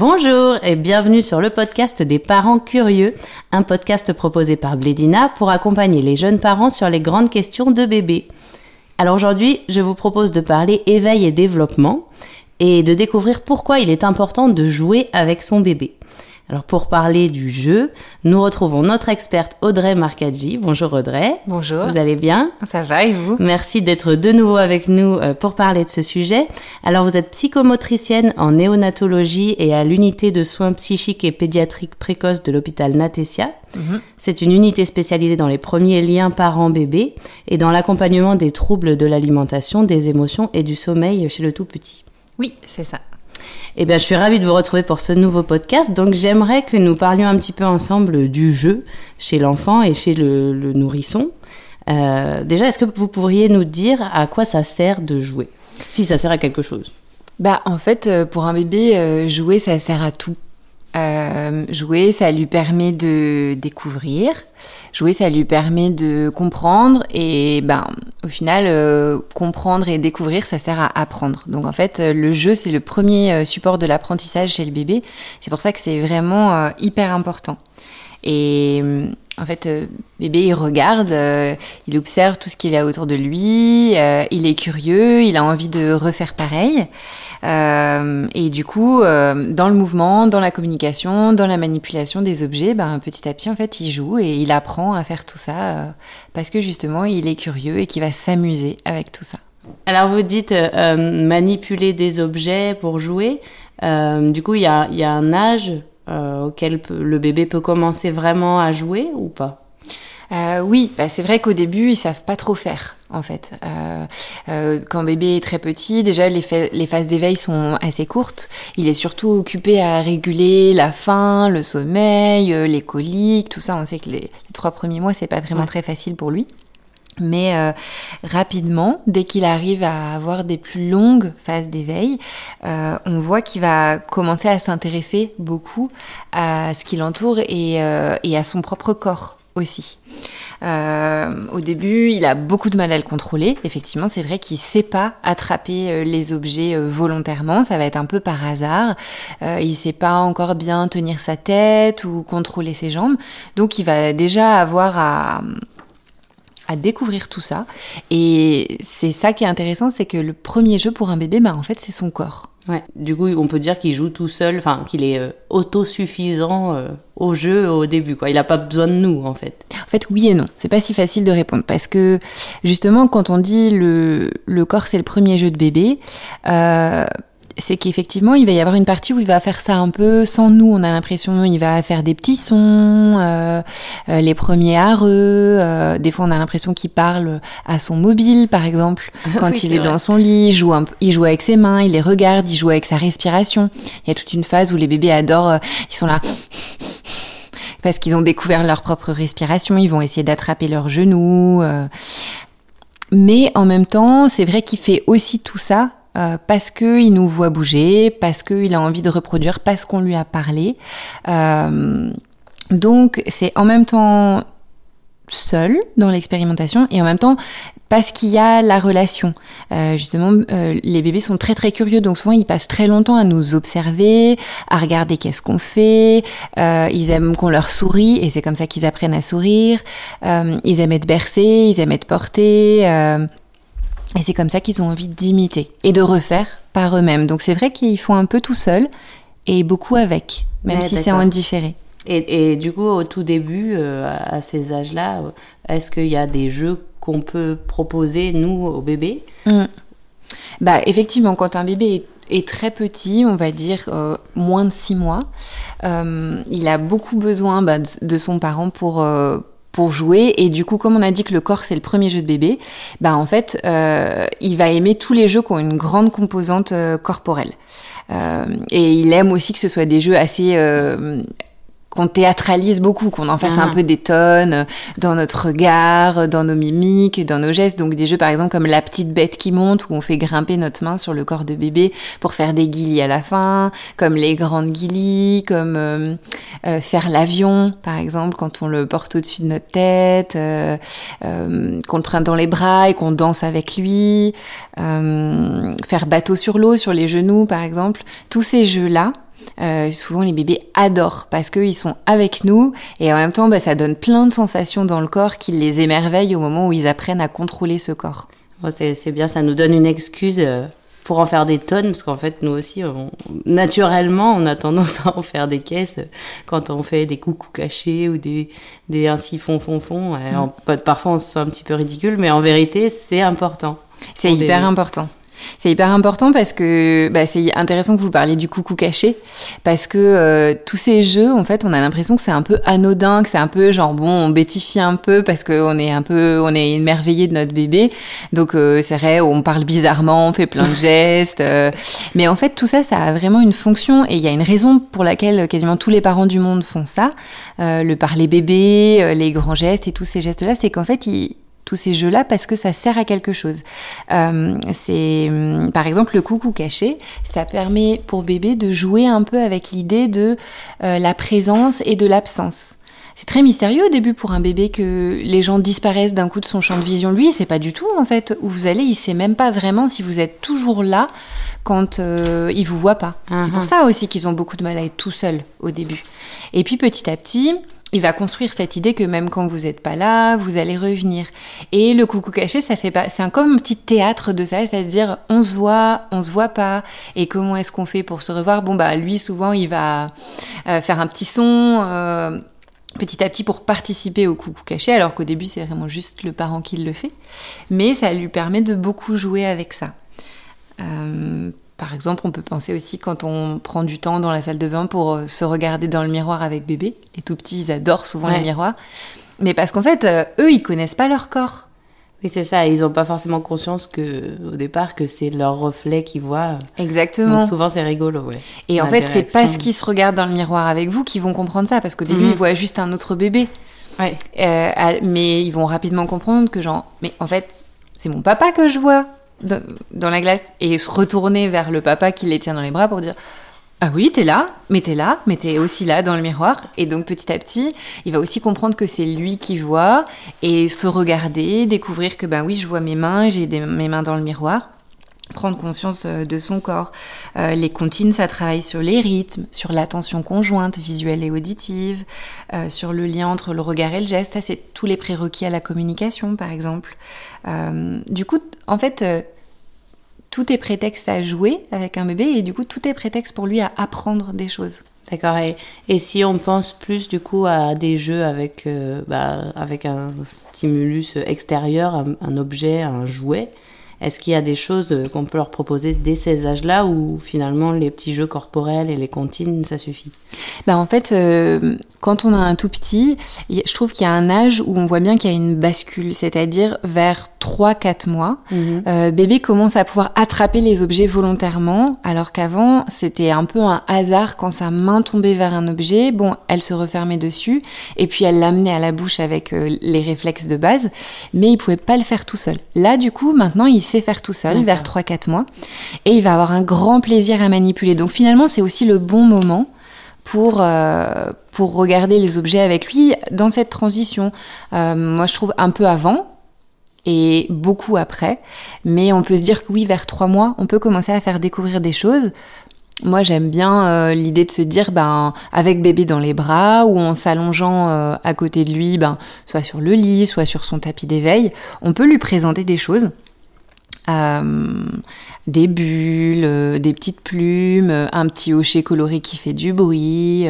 Bonjour et bienvenue sur le podcast des parents curieux, un podcast proposé par Blédina pour accompagner les jeunes parents sur les grandes questions de bébé. Alors aujourd'hui, je vous propose de parler éveil et développement et de découvrir pourquoi il est important de jouer avec son bébé. Alors pour parler du jeu, nous retrouvons notre experte Audrey Marcaggi. Bonjour Audrey. Bonjour. Vous allez bien? Ça va et vous? Merci d'être de nouveau avec nous euh, pour parler de ce sujet. Alors vous êtes psychomotricienne en néonatologie et à l'unité de soins psychiques et pédiatriques précoces de l'hôpital Natesia. Mhm. C'est une unité spécialisée dans les premiers liens parents-bébés et dans l'accompagnement des troubles de l'alimentation, des émotions et du sommeil chez le tout petit. Oui, c'est ça. Eh bien, je suis ravie de vous retrouver pour ce nouveau podcast. Donc, j'aimerais que nous parlions un petit peu ensemble du jeu chez l'enfant et chez le, nourrisson. Euh, déjà, est-ce que vous pourriez nous dire à quoi ça sert de jouer? Si ça sert à quelque chose. Bah en fait, euh, pour un bébé, euh, jouer, ça sert à tout. Euh, jouer, ça lui permet de découvrir. Jouer, ça lui permet de comprendre. Et ben, au final, euh, comprendre et découvrir, ça sert à apprendre. Donc en fait, euh, le jeu, c'est le premier support de l'apprentissage chez le bébé. C'est pour ça que c'est vraiment hyper important. Et euh, en fait, euh, bébé, il regarde, euh, il observe tout ce qu'il a autour de lui, euh, il est curieux, il a envie de refaire pareil. Euh, et du coup, euh, dans le mouvement, dans la communication, dans la manipulation des objets, ben, petit à petit, en fait, il joue et il apprend à faire tout ça euh, parce que justement, il est curieux et qu'il va s'amuser avec tout ça. Alors, vous dites manipuler des objets pour jouer. Du coup, il y a, il y a un âge euh, auquel le bébé peut commencer vraiment à jouer ou pas? Euh, oui, bah, c'est vrai qu'au début, ils savent pas trop faire, en fait. Euh, euh, quand bébé est très petit, déjà, les, les phases d'éveil sont assez courtes. Il est surtout occupé à réguler la faim, le sommeil, euh, les coliques, tout ça. On sait que les, les trois premiers mois, c'est pas vraiment Ouais. très facile pour lui. Mais euh, rapidement, dès qu'il arrive à avoir des plus longues phases d'éveil, euh, on voit qu'il va commencer à s'intéresser beaucoup à ce qui l'entoure et, euh, et à son propre corps aussi. Euh, au début, il a beaucoup de mal à le contrôler. Effectivement, c'est vrai qu'il sait pas attraper euh, les objets euh, volontairement. Ça va être un peu par hasard. Euh, il sait pas encore bien tenir sa tête ou contrôler ses jambes. Donc, il va déjà avoir à à découvrir tout ça. Et c'est ça qui est intéressant, c'est que le premier jeu pour un bébé, bah, en fait, c'est son corps. Ouais. Du coup, on peut dire qu'il joue tout seul, enfin qu'il est euh, autosuffisant euh, au jeu au début, quoi. Il n'a pas besoin de nous, en fait. En fait, oui et non. C'est pas si facile de répondre parce que justement, quand on dit le, le corps c'est le premier jeu de bébé, euh, c'est qu'effectivement, il va y avoir une partie où il va faire ça un peu sans nous. On a l'impression il va faire des petits sons, euh, euh, les premiers areux. euh, des fois, on a l'impression qu'il parle à son mobile, par exemple, quand Oui, il est dans son lit. Il joue, un peu- il joue avec ses mains, il les regarde, il joue avec sa respiration. Il y a toute une phase où les bébés adorent. euh, ils sont là parce qu'ils ont découvert leur propre respiration, ils vont essayer d'attraper leurs genoux. euh. Mais en même temps, c'est vrai qu'il fait aussi tout ça euh, parce qu'il nous voit bouger, parce qu'il a envie de reproduire, parce qu'on lui a parlé. Euh, donc c'est en même temps seul dans l'expérimentation et en même temps parce qu'il y a la relation. Euh, justement, euh, les bébés sont très très curieux, donc souvent ils passent très longtemps à nous observer, à regarder qu'est-ce qu'on fait. Euh, ils aiment qu'on leur sourie et c'est comme ça qu'ils apprennent à sourire. Euh, ils aiment être bercés, ils aiment être portés. Et c'est comme ça qu'ils ont envie d'imiter et de refaire par eux-mêmes. Donc c'est vrai qu'ils font un peu tout seuls et beaucoup avec, même Ouais, si c'est en différé. Et, et du coup, au tout début, euh, à ces âges-là, euh, est-ce qu'il y a des jeux qu'on peut proposer, nous, aux bébés? Mm. Bah effectivement, quand un bébé est, est très petit, on va dire euh, moins de six mois, euh, il a beaucoup besoin bah, de, de son parent pour pour jouer. Et du coup comme on a dit que le corps c'est le premier jeu de bébé bah en fait euh, il va aimer tous les jeux qui ont une grande composante euh, corporelle. Euh, et il aime aussi que ce soit des jeux assez qu'on théâtralise beaucoup, qu'on en fasse Ah. un peu des tonnes euh, dans notre regard, euh, dans nos mimiques, dans nos gestes. Donc des jeux par exemple comme la petite bête qui monte où on fait grimper notre main sur le corps de bébé pour faire des guillis à la fin, comme les grandes guillis, comme euh, euh, faire l'avion par exemple quand on le porte au-dessus de notre tête, euh, euh, qu'on le prenne dans les bras et qu'on danse avec lui, euh, faire bateau sur l'eau sur les genoux par exemple. Tous ces jeux-là, euh, souvent les bébés adorent parce qu'ils sont avec nous et en même temps, bah, ça donne plein de sensations dans le corps qui les émerveillent au moment où ils apprennent à contrôler ce corps. c'est bien, ça nous donne une excuse euh, pour en faire des tonnes, parce qu'en fait, nous aussi, naturellement, on a tendance à en faire des caisses quand on fait des coucous cachés ou des, des ainsi fond, fond, fond. Mm. parfois, on se sent un petit peu ridicule, mais en vérité, c'est important. C'est hyper important. C'est hyper important parce que bah, c'est intéressant que vous parliez du coucou caché parce que euh, tous ces jeux, en fait, on a l'impression que c'est un peu anodin, que c'est un peu genre bon, on bêtifie un peu parce qu'on est un peu, on est émerveillé de notre bébé. Donc euh, c'est vrai, on parle bizarrement, on fait plein de gestes, euh, mais en fait tout ça, ça a vraiment une fonction et il y a une raison pour laquelle quasiment tous les parents du monde font ça. le parler bébé, les grands gestes et tous ces gestes-là, c'est qu'en fait ils tous ces jeux-là parce que ça sert à quelque chose. Euh, c'est hum, par exemple le coucou caché, ça permet pour bébé de jouer un peu avec l'idée de euh, la présence et de l'absence. C'est très mystérieux au début pour un bébé que les gens disparaissent d'un coup de son champ de vision. Lui, c'est pas du tout en fait où vous allez. Il sait même pas vraiment si vous êtes toujours là quand euh, il vous voit pas. C'est pour uh-huh. ça aussi qu'ils ont beaucoup de mal à être tout seuls au début. Et puis petit à petit, il va construire cette idée que même quand vous n'êtes pas là, vous allez revenir. Et le coucou caché, ça fait pas, c'est un, comme un petit théâtre de ça, c'est-à-dire on se voit, on se voit pas, et comment est-ce qu'on fait pour se revoir? Bon bah lui souvent il va euh, faire un petit son. Euh, petit à petit pour participer au coucou caché, alors qu'au début c'est vraiment juste le parent qui le fait, mais ça lui permet de beaucoup jouer avec ça. Euh, par exemple, on peut penser aussi quand on prend du temps dans la salle de bain pour euh, se regarder dans le miroir avec bébé. Les tout petits, ils adorent souvent les miroirs. Mais parce qu'en fait, euh, eux, ils connaissent pas leur corps. Oui, c'est ça. Ils n'ont pas forcément conscience que, au départ, que c'est leur reflet qu'ils voient. Exactement. Donc souvent, c'est rigolo, ouais. Et en fait, c'est parce qu'ils se regardent dans le miroir avec vous qu'ils vont comprendre ça, parce qu'au début, mhm. ils voient juste un autre bébé. Ouais. Euh, mais ils vont rapidement comprendre que genre, mais en fait, c'est mon papa que je vois dans la glace et se retourner vers le papa qui les tient dans les bras pour dire ah oui, t'es là, mais t'es là, mais t'es aussi là dans le miroir. Et donc petit à petit, il va aussi comprendre que c'est lui qui voit et se regarder, découvrir que ben oui, je vois mes mains, j'ai mes mains dans le miroir prendre conscience euh, de son corps. Euh, les comptines, ça travaille sur les rythmes, sur l'attention conjointe, visuelle et auditive, euh, sur le lien entre le regard et le geste. Ça, c'est tous les prérequis à la communication, par exemple. du coup, en fait, tout est prétexte à jouer avec un bébé et du coup, tout est prétexte pour lui à apprendre des choses. D'accord. Et, si on pense plus du coup à des jeux avec, bah, avec un stimulus extérieur, un objet, un jouet, est-ce qu'il y a des choses euh, qu'on peut leur proposer dès ces âges-là ou finalement les petits jeux corporels et les comptines, ça suffit? Bah En fait, euh, quand on a un tout petit, je trouve qu'il y a un âge où on voit bien qu'il y a une bascule, c'est-à-dire vers 3-4 mois, mhm. euh, bébé commence à pouvoir attraper les objets volontairement, alors qu'avant, c'était un peu un hasard quand sa main tombait vers un objet, bon, elle se refermait dessus, et puis elle l'amenait à la bouche avec les réflexes de base, mais il pouvait pas le faire tout seul. Là, du coup, maintenant, il sait faire tout seul vers 3-4 mois et il va avoir un grand plaisir à manipuler. Donc finalement, c'est aussi le bon moment pour, euh, pour regarder les objets avec lui dans cette transition. Euh, moi, je trouve un peu avant et beaucoup après, mais on peut se dire que oui, vers 3 mois, on peut commencer à faire découvrir des choses. Moi, j'aime bien euh, l'idée de se dire, ben, avec bébé dans les bras ou en s'allongeant à côté de lui, ben, soit sur le lit, soit sur son tapis d'éveil, on peut lui présenter des choses. Euh, des bulles, euh, des petites plumes, euh, un petit hocher coloré qui fait du bruit,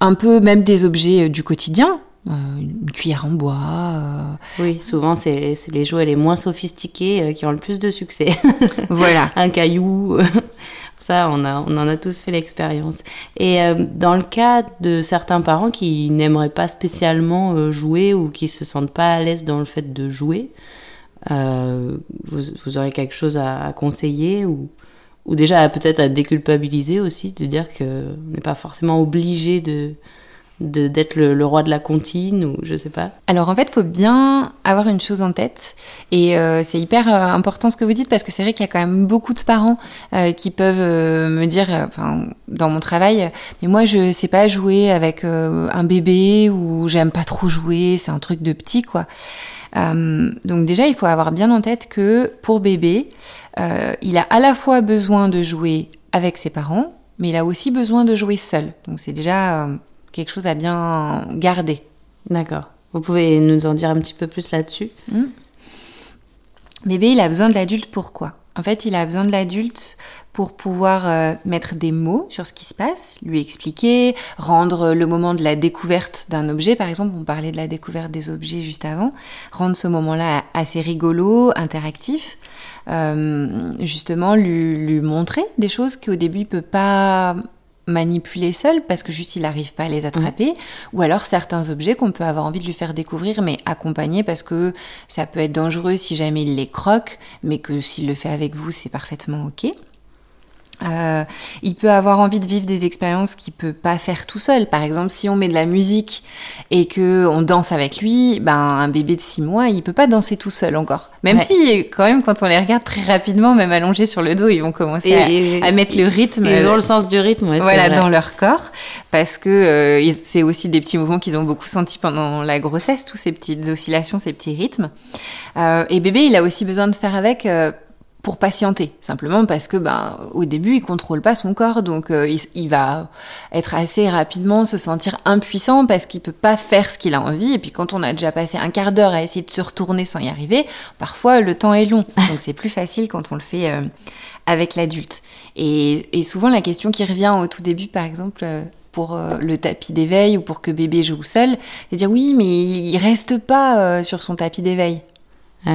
un peu même des objets du quotidien, une cuillère en bois. Oui, souvent c'est les jouets les moins sophistiqués qui ont le plus de succès. voilà. Un caillou. Ça, on, a, on en a tous fait l'expérience. Et dans le cas de certains parents qui n'aimeraient pas spécialement jouer ou qui se sentent pas à l'aise dans le fait de jouer, euh, vous, vous, aurez quelque chose à, conseiller ou, ou déjà peut-être à déculpabiliser aussi, de dire qu'on n'est pas forcément obligé de d'être le, roi de la comptine ou je sais pas Alors en fait, faut bien avoir une chose en tête et euh, c'est hyper euh, important ce que vous dites parce que c'est vrai qu'il y a quand même beaucoup de parents qui peuvent me dire, enfin dans mon travail, mais moi je sais pas jouer avec un bébé ou j'aime pas trop jouer, c'est un truc de petit quoi. Euh, donc déjà, il faut avoir bien en tête que pour bébé, euh, il a à la fois besoin de jouer avec ses parents, mais il a aussi besoin de jouer seul. Donc c'est déjà euh, quelque chose à bien garder. D'accord. Vous pouvez nous en dire un petit peu plus là-dessus Hmm. Bébé, il a besoin de l'adulte pourquoi? En fait, il a besoin de l'adulte pour pouvoir euh, mettre des mots sur ce qui se passe, lui expliquer, rendre le moment de la découverte d'un objet, par exemple, on parlait de la découverte des objets juste avant, rendre ce moment-là assez rigolo, interactif, euh, justement lui, lui montrer des choses qu'au début il peut pas manipuler seul parce que juste il n'arrive pas à les attraper. Ou alors certains objets qu'on peut avoir envie de lui faire découvrir mais accompagner parce que ça peut être dangereux si jamais il les croque mais que s'il le fait avec vous c'est parfaitement ok euh, il peut avoir envie de vivre des expériences qu'il peut pas faire tout seul. Par exemple, si on met de la musique et que on danse avec lui, ben un bébé de 6 mois, il peut pas danser tout seul encore. Même Ouais. si quand même quand on les regarde très rapidement, même allongés sur le dos, ils vont commencer à, Et- à mettre le rythme. Ils ont euh, le sens du rythme, ouais, voilà vrai. dans leur corps parce que euh, c'est aussi des petits mouvements qu'ils ont beaucoup sentis pendant la grossesse tous ces petites oscillations ces petits rythmes Euh, et bébé il a aussi besoin de faire avec euh, pour patienter. Simplement parce que ben au début il contrôle pas son corps. Donc euh, il, va être assez rapidement se sentir impuissant parce qu'il peut pas faire ce qu'il a envie. Et puis quand on a déjà passé un quart d'heure à essayer de se retourner sans y arriver parfois le temps est long. Donc c'est plus facile quand on le fait euh, avec l'adulte. Et, et souvent la question qui revient au tout début par exemple euh, pour le tapis d'éveil ou pour que bébé joue seul, c'est dire oui mais il reste pas sur son tapis d'éveil.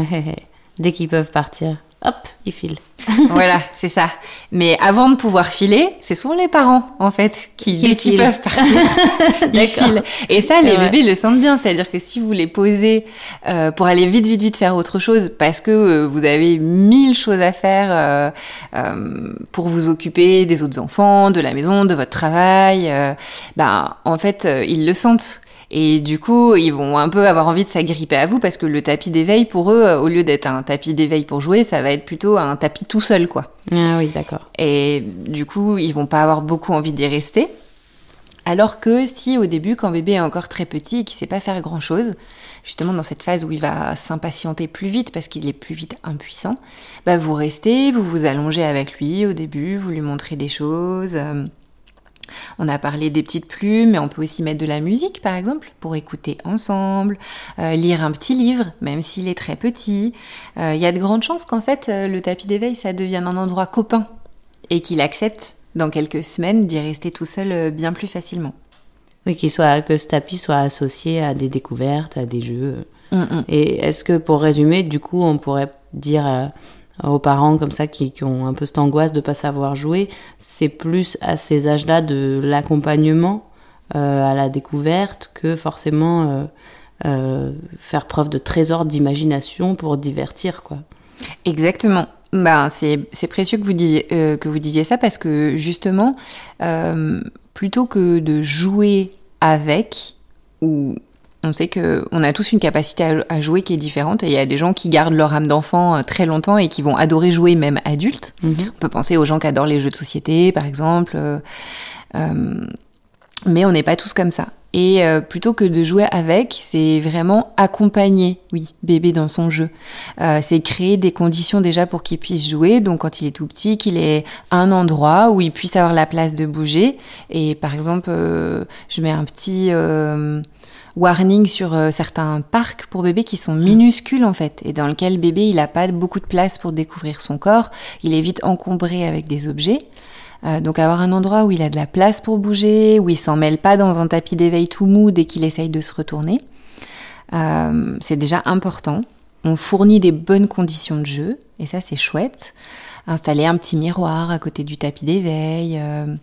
Dès qu'ils peuvent partir, hop, ils filent. voilà, c'est ça. Mais avant de pouvoir filer, c'est souvent les parents, en fait, qui, Qui peuvent partir, ils filent. Et ça, les vrai. bébés le sentent bien. C'est-à-dire que si vous les posez euh, pour aller vite, vite, vite faire autre chose, parce que euh, vous avez mille choses à faire euh, euh, pour vous occuper des autres enfants, de la maison, de votre travail, euh, ben, en fait, euh, ils le sentent. Et du coup, ils vont un peu avoir envie de s'agripper à vous parce que le tapis d'éveil, pour eux, euh, au lieu d'être un tapis d'éveil pour jouer, ça va être plutôt un tapis tout seul, quoi. Ah oui, d'accord. Et du coup, ils vont pas avoir beaucoup envie d'y rester. Alors que si au début, quand bébé est encore très petit et qu'il sait pas faire grand chose, justement dans cette phase où il va s'impatienter plus vite parce qu'il est plus vite impuissant, bah vous restez, vous vous allongez avec lui au début, vous lui montrez des choses. On a parlé des petites plumes, mais on peut aussi mettre de la musique, par exemple, pour écouter ensemble, euh, lire un petit livre, même s'il est très petit. Euh, Il y a de grandes chances qu'en fait, euh, le tapis d'éveil, ça devienne un endroit copain et qu'il accepte dans quelques semaines d'y rester tout seul bien plus facilement. Oui, qu'il soit, que ce tapis soit associé à des découvertes, à des jeux. Mm, mm. Et est-ce que, pour résumer, du coup, on pourrait dire euh, aux parents comme ça qui, qui ont un peu cette angoisse de pas savoir jouer, c'est plus à ces âges-là de l'accompagnement euh, à la découverte que forcément euh, euh, faire preuve de trésor d'imagination pour divertir, quoi. Exactement. Ben, c'est précieux que vous, disiez, euh, que vous disiez ça parce que justement, euh, plutôt que de jouer avec, ou on sait que on a tous une capacité à, à jouer qui est différente et il y a des gens qui gardent leur âme d'enfant euh, très longtemps et qui vont adorer jouer même adultes. Mhm. On peut penser aux gens qui adorent les jeux de société, par exemple. euh, euh, mais on n'est pas tous comme ça. Et euh, plutôt que de jouer avec, c'est vraiment accompagner, oui, bébé dans son jeu. Euh, c'est créer des conditions déjà pour qu'il puisse jouer. Donc quand il est tout petit, qu'il ait un endroit où il puisse avoir la place de bouger. Et par exemple, euh, je mets un petit euh, warning sur euh, certains parcs pour bébés qui sont minuscules en fait, et dans lequel bébé il n'a pas beaucoup de place pour découvrir son corps. Il est vite encombré avec des objets. Euh, donc avoir un endroit où il a de la place pour bouger, où il s'en mêle pas dans un tapis d'éveil tout mou dès qu'il essaye de se retourner, euh, c'est déjà important. On fournit des bonnes conditions de jeu, et ça c'est chouette. Installer un petit miroir à côté du tapis d'éveil, euh,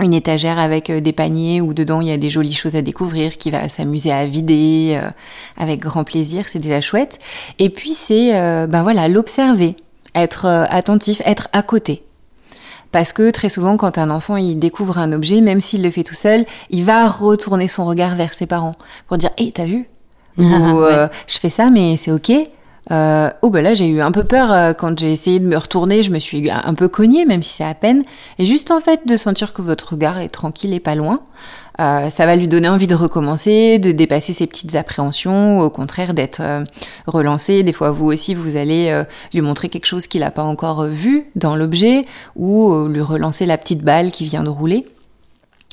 une étagère avec euh, des paniers où dedans il y a des jolies choses à découvrir, qui va s'amuser à vider euh, avec grand plaisir, c'est déjà chouette. Et puis c'est euh, ben voilà l'observer, être euh, attentif, être à côté. Parce que très souvent, quand un enfant il découvre un objet, même s'il le fait tout seul, il va retourner son regard vers ses parents pour dire "Hé, t'as vu? Ah, Ou euh, je fais ça, mais c'est ok. Euh, oh bah là j'ai eu un peu peur euh, quand j'ai essayé de me retourner, je me suis un peu cognée, même si c'est à peine. Et juste en fait de sentir que votre regard est tranquille et pas loin, euh, ça va lui donner envie de recommencer, de dépasser ses petites appréhensions, ou au contraire d'être euh, relancé. Des fois vous aussi vous allez euh, lui montrer quelque chose qu'il n'a pas encore vu dans l'objet, ou lui relancer la petite balle qui vient de rouler.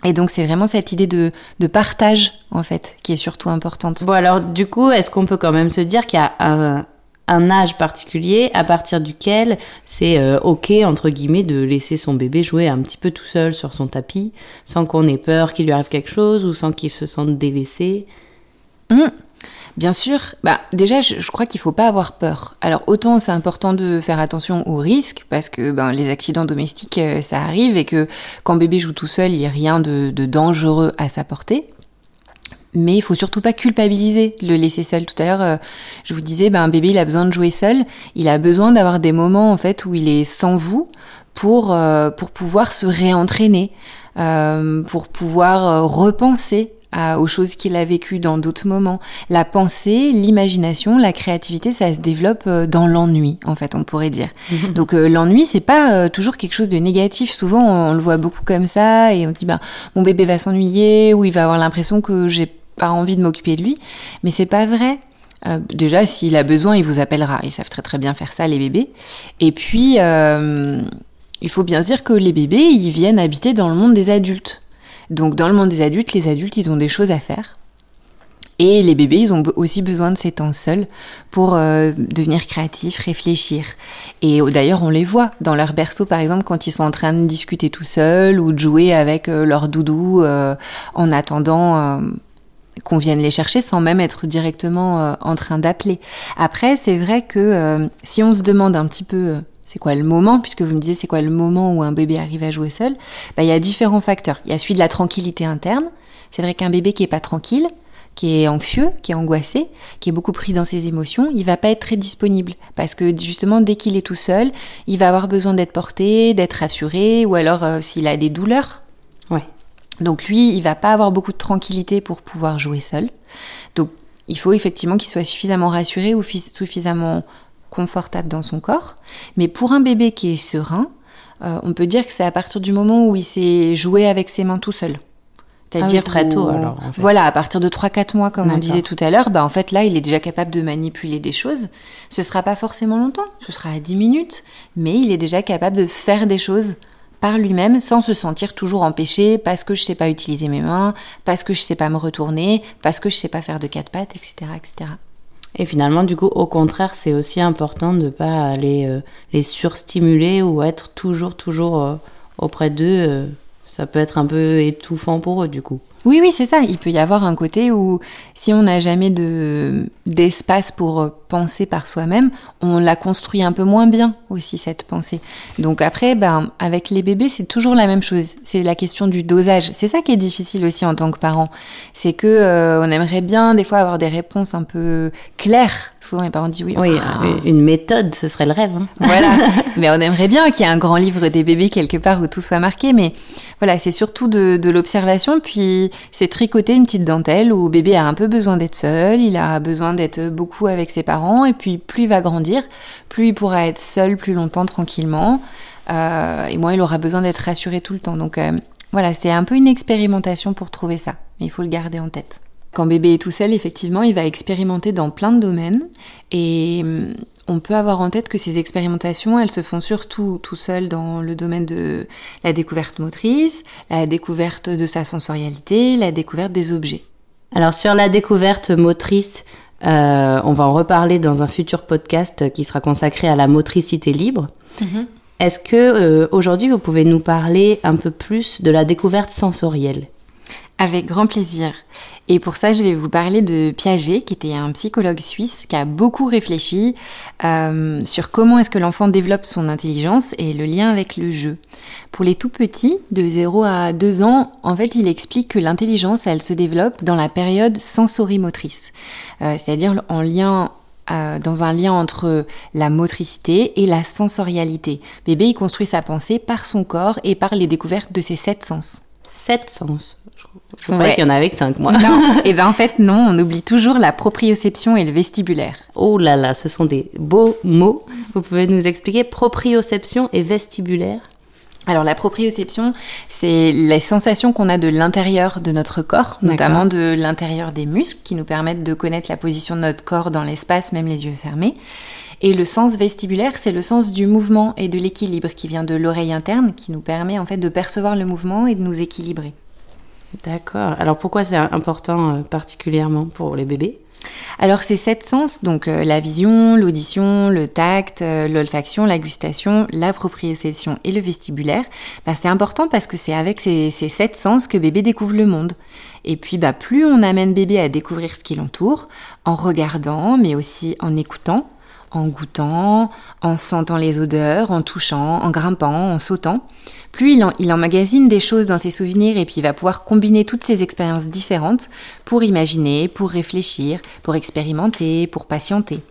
Et donc c'est vraiment cette idée de, de, partage en fait qui est surtout importante. Bon alors du coup est-ce qu'on peut quand même se dire qu'il y a un, un âge particulier à partir duquel c'est euh, ok entre guillemets de laisser son bébé jouer un petit peu tout seul sur son tapis sans qu'on ait peur qu'il lui arrive quelque chose ou sans qu'il se sente délaissé. Mmh. Bien sûr, bah déjà je, crois qu'il faut pas avoir peur. Alors autant c'est important de faire attention aux risques parce que ben, les accidents domestiques euh, ça arrive et que quand bébé joue tout seul il n'y a rien de, de dangereux à sa portée. Mais il faut surtout pas culpabiliser, le laisser seul. Tout à l'heure, euh, je vous disais, ben, un bébé, il a besoin de jouer seul. Il a besoin d'avoir des moments, en fait, où il est sans vous pour, euh, pour pouvoir se réentraîner, euh, pour pouvoir repenser aux choses qu'il a vécues dans d'autres moments. La pensée, l'imagination, la créativité, ça se développe dans l'ennui, en fait, on pourrait dire. Donc l'ennui, c'est pas toujours quelque chose de négatif. Souvent, on, le voit beaucoup comme ça et on dit, ben, mon bébé va s'ennuyer ou il va avoir l'impression que j'ai pas envie de m'occuper de lui. Mais c'est pas vrai. Euh, déjà, s'il a besoin, il vous appellera. Ils savent très très bien faire ça, les bébés. Et puis, euh, il faut bien dire que les bébés, ils viennent habiter dans le monde des adultes. Donc, dans le monde des adultes, les adultes, ils ont des choses à faire. Et les bébés, ils ont aussi besoin de ces temps seuls pour euh, devenir créatifs, réfléchir. Et d'ailleurs, on les voit dans leur berceau, par exemple, quand ils sont en train de discuter tout seuls ou de jouer avec leur doudou en attendant qu'on vienne les chercher sans même être directement euh, en train d'appeler. Après, c'est vrai que euh, si on se demande un petit peu euh, c'est quoi le moment, puisque vous me disiez c'est quoi le moment où un bébé arrive à jouer seul, bah, il y a différents facteurs. Il y a celui de la tranquillité interne. C'est vrai qu'un bébé qui est pas tranquille, qui est anxieux, qui est angoissé, qui est beaucoup pris dans ses émotions, il va pas être très disponible parce que justement dès qu'il est tout seul, il va avoir besoin d'être porté, d'être rassuré ou alors s'il a des douleurs. Donc lui, il va pas avoir beaucoup de tranquillité pour pouvoir jouer seul. Donc il faut effectivement qu'il soit suffisamment rassuré ou suffisamment confortable dans son corps. Mais pour un bébé qui est serein, euh, on peut dire que c'est à partir du moment où il s'est joué avec ses mains tout seul. C'est-à-dire ah très tôt alors. Voilà, à partir de 3-4 mois, comme on disait tout à l'heure, bah en fait là, il est déjà capable de manipuler des choses. Ce sera pas forcément longtemps, ce sera à 10 minutes, mais il est déjà capable de faire des choses par lui-même sans se sentir toujours empêché parce que je sais pas utiliser mes mains, parce que je sais pas me retourner, parce que je sais pas faire de quatre pattes, etc., etc. Et finalement, du coup, au contraire, c'est aussi important de ne pas aller euh, les surstimuler ou être toujours, toujours euh, auprès d'eux. Euh, ça peut être un peu étouffant pour eux, du coup. Oui, oui, c'est ça. Il peut y avoir un côté où si on n'a jamais de d'espace pour penser par soi-même, on la construit un peu moins bien aussi cette pensée. Donc après, ben avec les bébés, c'est toujours la même chose. C'est la question du dosage. C'est ça qui est difficile aussi en tant que parent. C'est que euh, on aimerait bien des fois avoir des réponses un peu claires. Souvent les parents disent oui. Oui, une méthode, ce serait le rêve. Hein. Voilà. mais on aimerait bien qu'il y ait un grand livre des bébés quelque part où tout soit marqué. Mais voilà, c'est surtout de, de l'observation puis c'est tricoter une petite dentelle où bébé a un peu besoin d'être seul, il a besoin d'être beaucoup avec ses parents, et puis plus il va grandir, plus il pourra être seul plus longtemps tranquillement, euh, et moins il aura besoin d'être rassuré tout le temps. Donc euh, voilà, c'est un peu une expérimentation pour trouver ça, mais il faut le garder en tête. Quand bébé est tout seul, effectivement, il va expérimenter dans plein de domaines, et hum, on peut avoir en tête que ces expérimentations, elles se font surtout tout seul dans le domaine de la découverte motrice, la découverte de sa sensorialité, la découverte des objets. Alors sur la découverte motrice, euh, on va en reparler dans un futur podcast qui sera consacré à la motricité libre. Mhm. Est-ce que euh, aujourd'hui vous pouvez nous parler un peu plus de la découverte sensorielle? Avec grand plaisir. Et pour ça, je vais vous parler de Piaget, qui était un psychologue suisse qui a beaucoup réfléchi euh, sur comment est-ce que l'enfant développe son intelligence et le lien avec le jeu. Pour les tout petits, de 0 à 2 ans, en fait, il explique que l'intelligence, elle se développe dans la période sensorimotrice, euh, c'est-à-dire en lien euh, dans un lien entre la motricité et la sensorialité. Bébé, il construit sa pensée par son corps et par les découvertes de ses sept sens. Sept sens. Je croyais qu'il y en avait que cinq, moi. Non, et ben en fait, non, on oublie toujours la proprioception et le vestibulaire. Oh là là, ce sont des beaux mots. Vous pouvez nous expliquer proprioception et vestibulaire? Alors la proprioception, c'est les sensations qu'on a de l'intérieur de notre corps, notamment de l'intérieur des muscles, qui nous permettent de connaître la position de notre corps dans l'espace, même les yeux fermés. Et le sens vestibulaire, c'est le sens du mouvement et de l'équilibre qui vient de l'oreille interne, qui nous permet en fait de percevoir le mouvement et de nous équilibrer. D'accord. Alors pourquoi c'est important euh, particulièrement pour les bébés? Alors ces sept sens, donc euh, la vision, l'audition, le tact, euh, l'olfaction, la gustation, la proprioception et le vestibulaire, bah, c'est important parce que c'est avec ces, sept sens que bébé découvre le monde. Et puis bah, plus on amène bébé à découvrir ce qui l'entoure, en regardant, mais aussi en écoutant, en goûtant, en sentant les odeurs, en touchant, en grimpant, en sautant. Plus il, il emmagasine des choses dans ses souvenirs et puis il va pouvoir combiner toutes ces expériences différentes pour imaginer, pour réfléchir, pour expérimenter, pour patienter.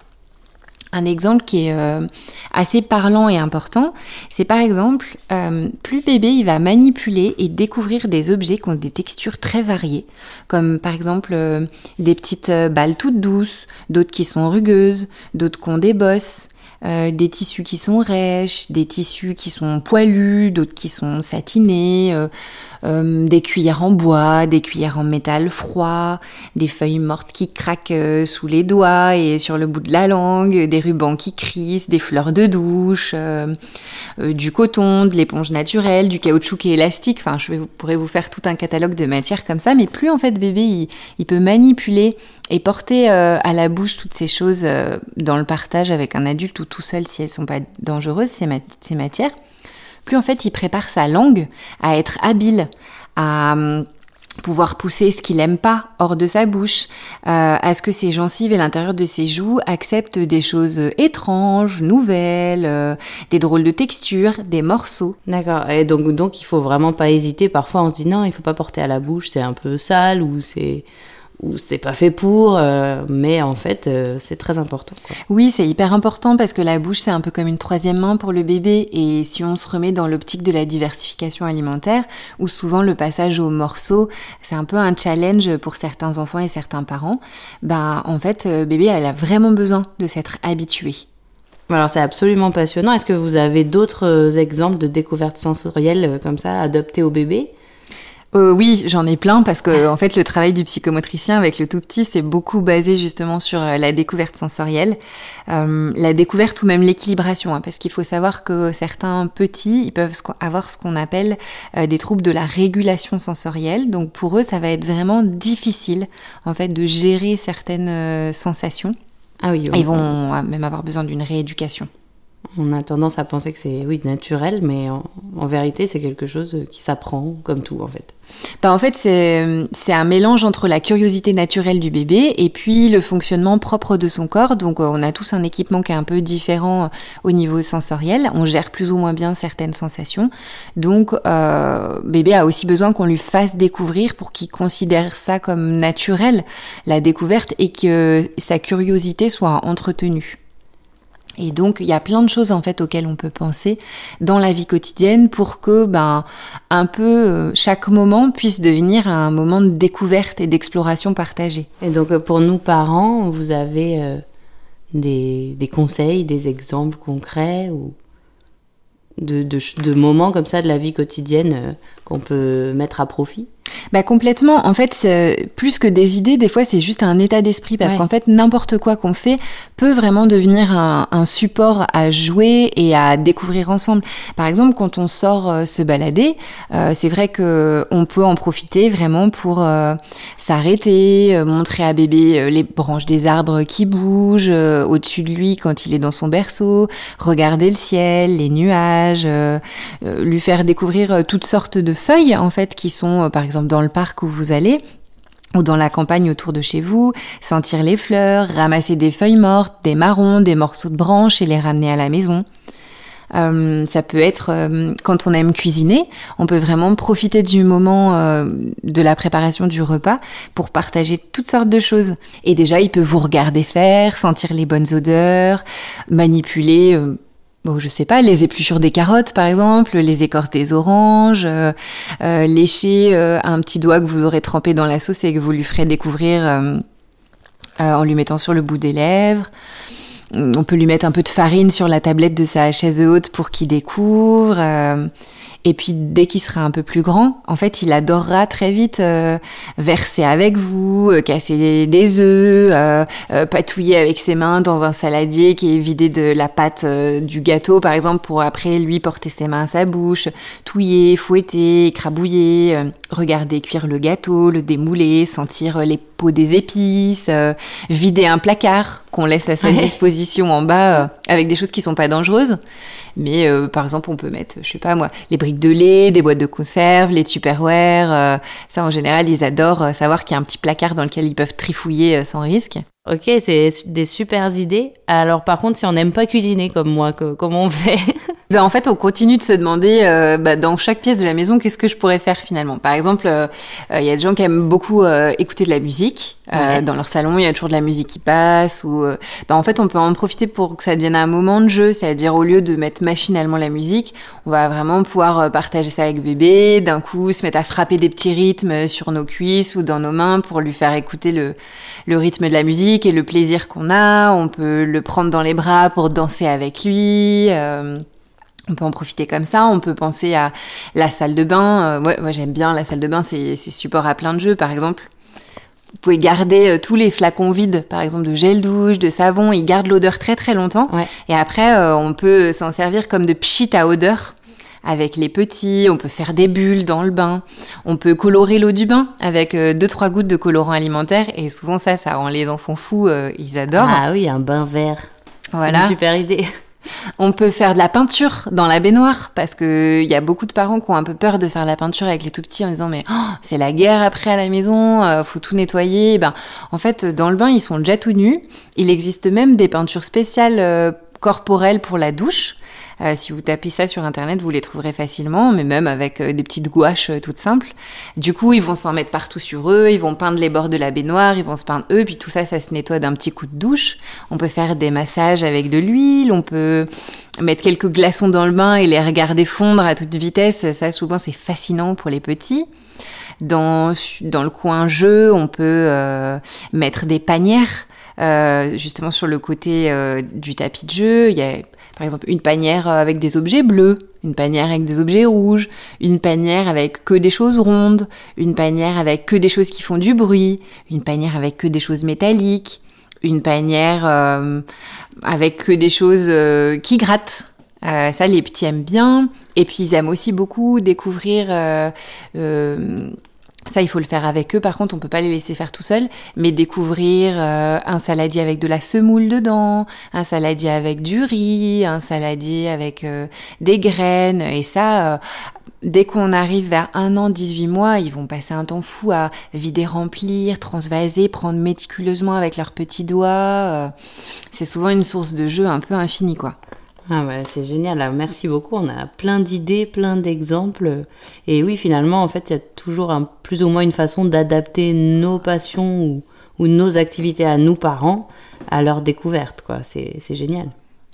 Un exemple qui est euh, assez parlant et important, c'est par exemple, euh, plus bébé il va manipuler et découvrir des objets qui ont des textures très variées, comme par exemple euh, des petites balles toutes douces, d'autres qui sont rugueuses, d'autres qui ont des bosses, des tissus qui sont rêches, des tissus qui sont poilus, d'autres qui sont satinés, euh, euh, des cuillères en bois, des cuillères en métal froid, des feuilles mortes qui craquent sous les doigts et sur le bout de la langue, des rubans qui crissent, des fleurs de douche, du coton, de l'éponge naturelle, du caoutchouc élastique. Enfin, je pourrais vous faire tout un catalogue de matières comme ça, mais plus en fait bébé il peut manipuler et porter euh, à la bouche toutes ces choses euh, dans le partage avec un adulte ou tout seul si elles sont pas dangereuses, ces matières, plus en fait il prépare sa langue à être habile, à hum, pouvoir pousser ce qu'il aime pas hors de sa bouche, euh, à ce que ses gencives et l'intérieur de ses joues acceptent des choses étranges, nouvelles, des drôles de textures, des morceaux. D'accord. Et donc donc il faut vraiment pas hésiter. Parfois on se dit non, il faut pas porter à la bouche, c'est un peu sale ou c'est ou c'est pas fait pour, euh, mais en fait euh, c'est très important. Oui, c'est hyper important parce que la bouche c'est un peu comme une troisième main pour le bébé et si on se remet dans l'optique de la diversification alimentaire, où souvent le passage au morceau c'est un peu un challenge pour certains enfants et certains parents, ben en fait euh, bébé elle a vraiment besoin de s'être habitué. Alors c'est absolument passionnant. Est-ce que vous avez d'autres exemples de découvertes sensorielles comme ça adoptées au bébé? Euh, oui, j'en ai plein parce que en fait le travail du psychomotricien avec le tout petit c'est beaucoup basé justement sur euh, la découverte sensorielle, euh, la découverte ou même l'équilibration, hein, parce qu'il faut savoir que certains petits ils peuvent avoir ce qu'on appelle des troubles de la régulation sensorielle. Donc pour eux ça va être vraiment difficile en fait de gérer certaines sensations. Ah oui, ils vont même avoir besoin d'une rééducation. On a tendance à penser que c'est oui naturel, mais en, vérité c'est quelque chose qui s'apprend comme tout en fait. Bah en fait c'est un mélange entre la curiosité naturelle du bébé et puis le fonctionnement propre de son corps. Donc euh, on a tous un équipement qui est un peu différent euh, au niveau sensoriel. On gère plus ou moins bien certaines sensations. Donc euh, bébé a aussi besoin qu'on lui fasse découvrir pour qu'il considère ça comme naturel la découverte et que sa curiosité soit entretenue. Et donc, il y a plein de choses en fait auxquelles on peut penser dans la vie quotidienne pour que, ben, un peu euh, chaque moment puisse devenir un moment de découverte et d'exploration partagée. Et donc, euh, pour nous parents, vous avez euh, des, des, conseils, des exemples concrets ou de, de, de, moments comme ça de la vie quotidienne qu'on peut mettre à profit? Bah complètement. En fait, plus que des idées, des fois c'est juste un état d'esprit parce qu'en fait n'importe quoi qu'on fait peut vraiment devenir un, un, support à jouer et à découvrir ensemble. Par exemple, quand on sort euh, se balader, euh, c'est vrai que on peut en profiter vraiment pour euh, s'arrêter, montrer à bébé les branches des arbres qui bougent au-dessus de lui quand il est dans son berceau, regarder le ciel, les nuages, lui faire découvrir toutes sortes de feuilles en fait qui sont par exemple dans le parc où vous allez ou dans la campagne autour de chez vous, sentir les fleurs, ramasser des feuilles mortes, des marrons, des morceaux de branches et les ramener à la maison. Euh, ça peut être euh, quand on aime cuisiner, on peut vraiment profiter du moment euh, de la préparation du repas pour partager toutes sortes de choses. Et déjà, il peut vous regarder faire, sentir les bonnes odeurs, manipuler bon, je sais pas, les épluchures des carottes par exemple, les écorces des oranges, euh, euh, lécher euh, un petit doigt que vous aurez trempé dans la sauce et que vous lui ferez découvrir en lui mettant sur le bout des lèvres. On peut lui mettre un peu de farine sur la tablette de sa chaise haute pour qu'il découvre. Et puis dès qu'il sera un peu plus grand, en fait, il adorera très vite euh, verser avec vous, euh, casser des œufs, euh, patouiller avec ses mains dans un saladier qui est vidé de la pâte du gâteau, par exemple, pour après lui porter ses mains à sa bouche, touiller, fouetter, écrabouiller, regarder cuire le gâteau, le démouler, sentir les peaux des épices, vider un placard qu'on laisse à sa disposition en bas avec des choses qui sont pas dangereuses. Mais par exemple, on peut mettre, je sais pas moi, les briques de lait, des boîtes de conserve, les tupperware. Euh, ça, en général, ils adorent euh, savoir qu'il y a un petit placard dans lequel ils peuvent trifouiller euh, sans risque. Ok, c'est des super idées. Alors par contre, si on n'aime pas cuisiner comme moi, comment on fait? Ben, En fait, on continue de se demander bah, dans chaque pièce de la maison, qu'est-ce que je pourrais faire finalement? Par exemple, il y a des gens qui aiment beaucoup écouter de la musique. Dans leur salon, il y a toujours de la musique qui passe. Ou, ben, en fait, on peut en profiter pour que ça devienne un moment de jeu. C'est-à-dire, au lieu de mettre machinalement la musique, on va vraiment pouvoir partager ça avec bébé, d'un coup se mettre à frapper des petits rythmes sur nos cuisses ou dans nos mains pour lui faire écouter le, le rythme de la musique et le plaisir qu'on a. On peut le prendre dans les bras pour danser avec lui. Euh, on peut en profiter comme ça. On peut penser à la salle de bain. Euh, moi j'aime bien la salle de bain. C'est support à plein de jeux, par exemple. Vous pouvez garder euh, tous les flacons vides, par exemple de gel douche, de savon. Ils gardent l'odeur très très longtemps. Et après, on peut s'en servir comme de pchit à odeur avec les petits, on peut faire des bulles dans le bain, on peut colorer l'eau du bain avec euh, deux trois gouttes de colorant alimentaire et souvent ça ça rend les enfants fous, euh, ils adorent. Ah oui, un bain vert. Voilà. C'est une super idée. On peut faire de la peinture dans la baignoire parce que il y a beaucoup de parents qui ont un peu peur de faire la peinture avec les tout petits en disant mais oh, c'est la guerre après à la maison, euh, faut tout nettoyer. Ben en fait dans le bain ils sont déjà tout nus. Il existe même des peintures spéciales corporelles pour la douche. Euh, si vous tapez ça sur internet, vous les trouverez facilement, mais même avec euh, des petites gouaches euh, toutes simples. Du coup, ils vont s'en mettre partout sur eux, ils vont peindre les bords de la baignoire, ils vont se peindre eux, puis tout ça, ça se nettoie d'un petit coup de douche. On peut faire des massages avec de l'huile, on peut mettre quelques glaçons dans le bain et les regarder fondre à toute vitesse. Ça, souvent, c'est fascinant pour les petits. Dans, dans le coin jeu, on peut mettre des panières. Euh, justement sur le côté euh, du tapis de jeu, il y a par exemple une panière euh, avec des objets bleus, une panière avec des objets rouges, une panière avec que des choses rondes, une panière avec que des choses qui font du bruit, une panière avec que des choses métalliques, une panière avec que des choses qui grattent. ça, les petits aiment bien. Et puis, ils aiment aussi beaucoup découvrir ça, il faut le faire avec eux. Par contre, on peut pas les laisser faire tout seuls. Mais découvrir euh, un saladier avec de la semoule dedans, un saladier avec du riz, un saladier avec euh, des graines. Et ça, euh, dès qu'on arrive vers un an, 18 mois, ils vont passer un temps fou à vider, remplir, transvaser, prendre méticuleusement avec leurs petits doigts. c'est souvent une source de jeu un peu infinie, quoi. Ah ouais, c'est génial. merci beaucoup. On a plein d'idées, plein d'exemples. Et oui, finalement, en fait, il y a toujours un, plus ou moins une façon d'adapter nos passions ou, ou, nos activités à nous parents à leur découverte. Quoi. C'est, c'est génial.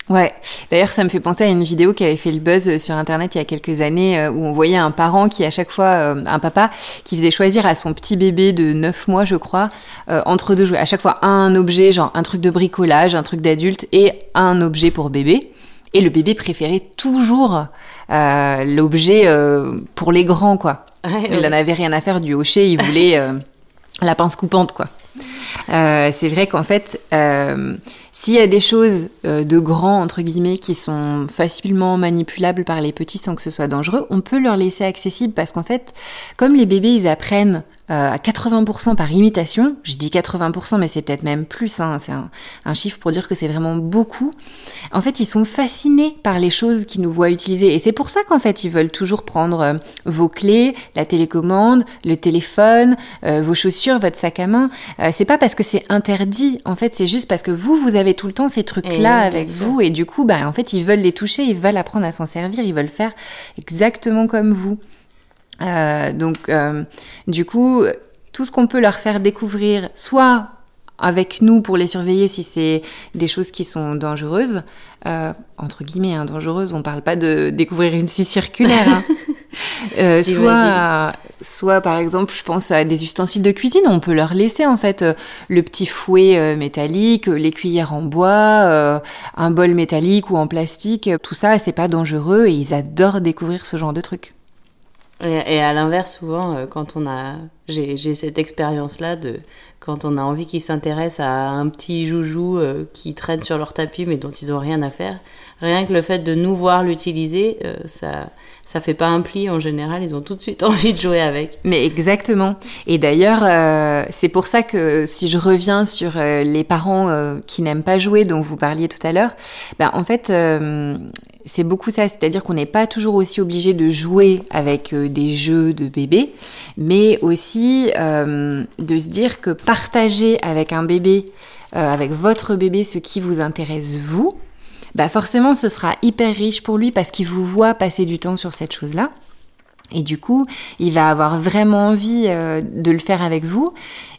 Ouais, d'ailleurs ça me fait penser à une vidéo qui avait fait le buzz sur internet il y a quelques années euh, où on voyait un parent qui à chaque fois, euh, un papa, qui faisait choisir à son petit bébé de 9 mois je crois, euh, entre deux jouets. À chaque fois un objet, genre un truc de bricolage, un truc d'adulte et un objet pour bébé. Et le bébé préférait toujours euh, l'objet euh, pour les grands, quoi. il n'en avait rien à faire du hocher, il voulait euh, la pince coupante, quoi. c'est vrai qu'en fait, s'il y a des choses de grands, entre guillemets, qui sont facilement manipulables par les petits sans que ce soit dangereux, on peut leur laisser accessible parce qu'en fait, comme les bébés, ils apprennent à 80% par imitation. Je dis 80%, mais c'est peut-être même plus. Hein, c'est un, chiffre pour dire que c'est vraiment beaucoup. En fait, ils sont fascinés par les choses qu'ils nous voient utiliser. Et c'est pour ça qu'en fait, ils veulent toujours prendre euh, vos clés, la télécommande, le téléphone, euh, vos chaussures, votre sac à main. c'est pas parce que c'est interdit. En fait, c'est juste parce que vous, vous avez tout le temps ces trucs-là avec vous. Et du coup, bah, en fait, ils veulent les toucher, ils veulent apprendre à s'en servir, ils veulent faire exactement comme vous. Euh, donc, euh, du coup, tout ce qu'on peut leur faire découvrir, soit avec nous pour les surveiller si c'est des choses qui sont dangereuses. Euh, entre guillemets, hein, dangereuses, on parle pas de découvrir une scie circulaire. Hein. Euh, soit, soit par exemple, je pense à des ustensiles de cuisine, on peut leur laisser en fait euh, le petit fouet métallique, les cuillères en bois, un bol métallique ou en plastique. Tout ça, c'est pas dangereux et ils adorent découvrir ce genre de trucs. Et, à l'inverse, souvent, euh, quand on a, j'ai cette expérience-là de quand on a envie qu'ils s'intéressent à un petit joujou euh, qui traîne sur leur tapis mais dont ils ont rien à faire. Rien que le fait de nous voir l'utiliser, euh, ça, ça fait pas un pli en général. Ils ont tout de suite envie de jouer avec. Mais exactement. Et d'ailleurs, c'est pour ça que si je reviens sur les parents qui n'aiment pas jouer, dont vous parliez tout à l'heure, ben en fait c'est beaucoup ça, c'est-à-dire qu'on n'est pas toujours aussi obligé de jouer avec euh, des jeux de bébé, mais aussi euh, de se dire que partager avec un bébé, euh, avec votre bébé, ce qui vous intéresse vous, bah forcément ce sera hyper riche pour lui parce qu'il vous voit passer du temps sur cette chose-là. Et du coup, il va avoir vraiment envie de le faire avec vous.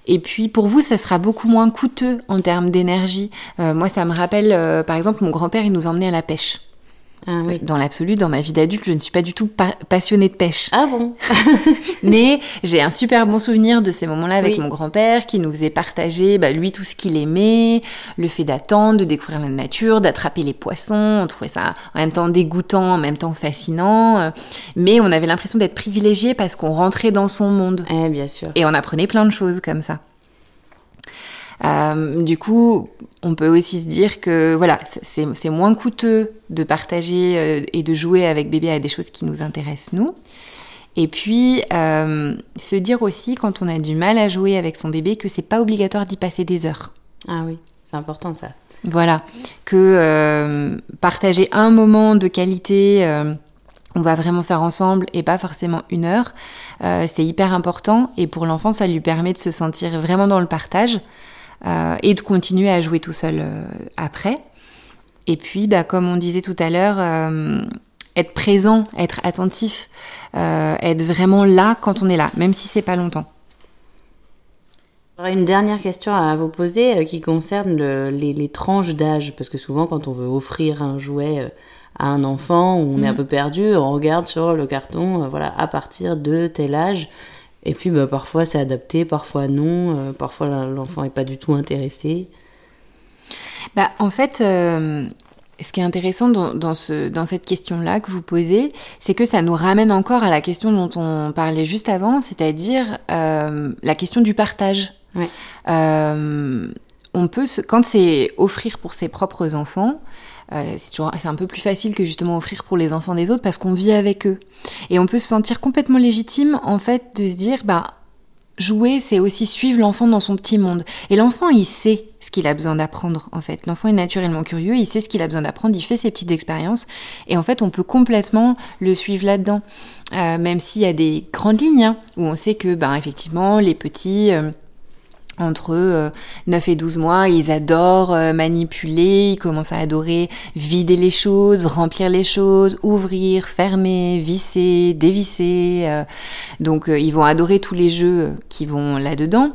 Et puis pour vous, ça sera beaucoup moins coûteux en termes d'énergie. moi, ça me rappelle, par exemple, mon grand-père, il nous emmenait à la pêche. Ah dans l'absolu, dans ma vie d'adulte, je ne suis pas du tout passionnée de pêche. Ah bon Mais j'ai un super bon souvenir de ces moments-là avec mon grand-père qui nous faisait partager, bah, lui, tout ce qu'il aimait, le fait d'attendre, de découvrir la nature, d'attraper les poissons. On trouvait ça en même temps dégoûtant, en même temps fascinant. Mais on avait l'impression d'être privilégié parce qu'on rentrait dans son monde. Eh, bien sûr. Et on apprenait plein de choses comme ça. Euh, du coup, on peut aussi se dire que voilà, c'est moins coûteux de partager euh, et de jouer avec bébé à des choses qui nous intéressent nous. Et puis euh, se dire aussi quand on a du mal à jouer avec son bébé que c'est pas obligatoire d'y passer des heures. Ah oui, c'est important ça. Voilà, que partager un moment de qualité on va vraiment faire ensemble et pas forcément une heure. c'est hyper important et pour l'enfant, ça lui permet de se sentir vraiment dans le partage. Euh, et de continuer à jouer tout seul euh, après. Et puis, bah, comme on disait tout à l'heure, euh, être présent, être attentif, être vraiment là quand on est là, même si c'est pas longtemps. J'aurais une dernière question à vous poser qui concerne les, tranches d'âge, parce que souvent quand on veut offrir un jouet à un enfant où on est un mm. peu perdu, on regarde sur le carton, voilà, à partir de tel âge. Et puis bah, parfois c'est adapté, parfois non, euh, parfois l'enfant n'est pas du tout intéressé. Bah, en fait, euh, ce qui est intéressant dans, dans, ce, dans cette question-là que vous posez, c'est que ça nous ramène encore à la question dont on parlait juste avant, c'est-à-dire euh, la question du partage. Ouais. on peut, se, quand c'est offrir pour ses propres enfants, c'est un peu plus facile que justement offrir pour les enfants des autres parce qu'on vit avec eux. Et on peut se sentir complètement légitime en fait de se dire bah jouer c'est aussi suivre l'enfant dans son petit monde. Et l'enfant il sait ce qu'il a besoin d'apprendre en fait. L'enfant est naturellement curieux, il sait ce qu'il a besoin d'apprendre, il fait ses petites expériences et en fait on peut complètement le suivre là-dedans. Euh, même s'il y a des grandes lignes hein, où on sait que ben effectivement les petits euh, entre 9 euh, et 12 mois, ils adorent euh, manipuler, ils commencent à adorer vider les choses, remplir les choses, ouvrir, fermer, visser, dévisser. Euh. donc ils vont adorer tous les jeux qui vont là-dedans.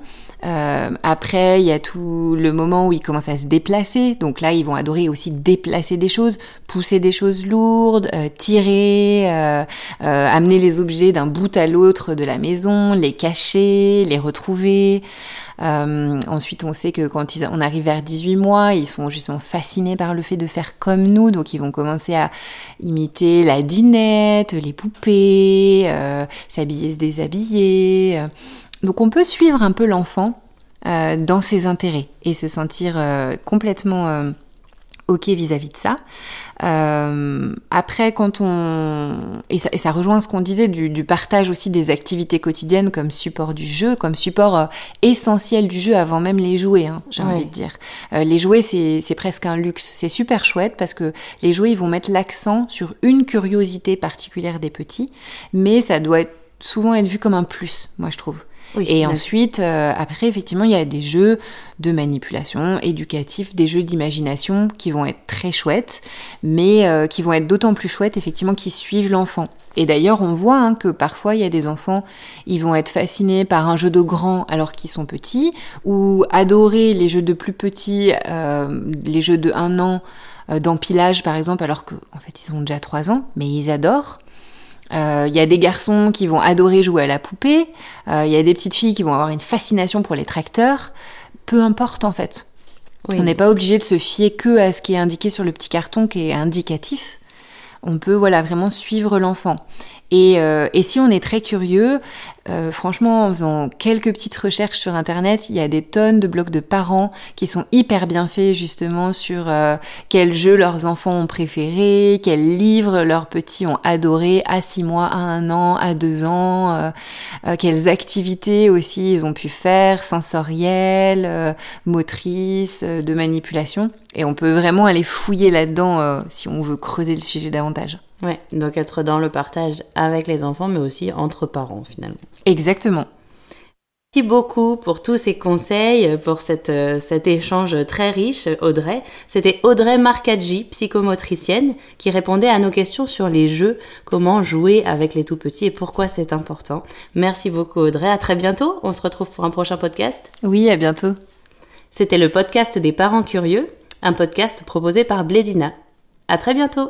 après, il y a tout le moment où ils commencent à se déplacer. Donc là, ils vont adorer aussi déplacer des choses, pousser des choses lourdes, tirer, amener les objets d'un bout à l'autre de la maison, les cacher, les retrouver. Euh, ensuite, on sait que quand ils, on arrive vers 18 mois, ils sont justement fascinés par le fait de faire comme nous, donc ils vont commencer à imiter la dinette, les poupées, euh, s'habiller, se déshabiller. Donc on peut suivre un peu l'enfant euh, dans ses intérêts et se sentir complètement ok vis-à-vis de ça. Euh, après, quand on et ça, et ça rejoint ce qu'on disait du, du, partage aussi des activités quotidiennes comme support du jeu, comme support euh, essentiel du jeu avant même les jouets. Hein, J'ai envie de dire. Euh, les jouets, c'est presque un luxe. C'est super chouette parce que les jouets, ils vont mettre l'accent sur une curiosité particulière des petits, mais ça doit être, souvent être vu comme un plus, moi je trouve. Et ensuite, euh, après, effectivement, il y a des jeux de manipulation, éducatifs, des jeux d'imagination qui vont être très chouettes, mais euh, qui vont être d'autant plus chouettes, effectivement, qui suivent l'enfant. Et d'ailleurs, on voit hein, que parfois, il y a des enfants, ils vont être fascinés par un jeu de grands alors qu'ils sont petits, ou adorer les jeux de plus petits, euh, les jeux de un an d'empilage, par exemple, alors qu'en fait, ils ont déjà trois ans, mais ils adorent. Il euh, y a des garçons qui vont adorer jouer à la poupée. Il euh, y a des petites filles qui vont avoir une fascination pour les tracteurs. Peu importe en fait. On n'est pas obligé de se fier que à ce qui est indiqué sur le petit carton qui est indicatif. On peut voilà vraiment suivre l'enfant. Et, euh, et, si on est très curieux, euh, franchement, en faisant quelques petites recherches sur Internet, il y a des tonnes de blogs de parents qui sont hyper bien faits justement sur euh, quels jeux leurs enfants ont préféré, quels livres leurs petits ont adoré à 6 mois, à 1 an, à 2 ans, euh, euh, quelles activités aussi ils ont pu faire, sensorielles, motrices, de manipulation. Et on peut vraiment aller fouiller là-dedans si on veut creuser le sujet davantage. Ouais, donc être dans le partage avec les enfants, mais aussi entre parents finalement. Exactement. Merci beaucoup pour tous ces conseils, pour cette, euh, cet échange très riche, Audrey. C'était Audrey Marcaggi, psychomotricienne, qui répondait à nos questions sur les jeux, comment jouer avec les tout petits et pourquoi c'est important. Merci beaucoup, Audrey. À très bientôt. On se retrouve pour un prochain podcast. Oui, à bientôt. C'était le podcast des parents curieux, un podcast proposé par Blédina. À très bientôt.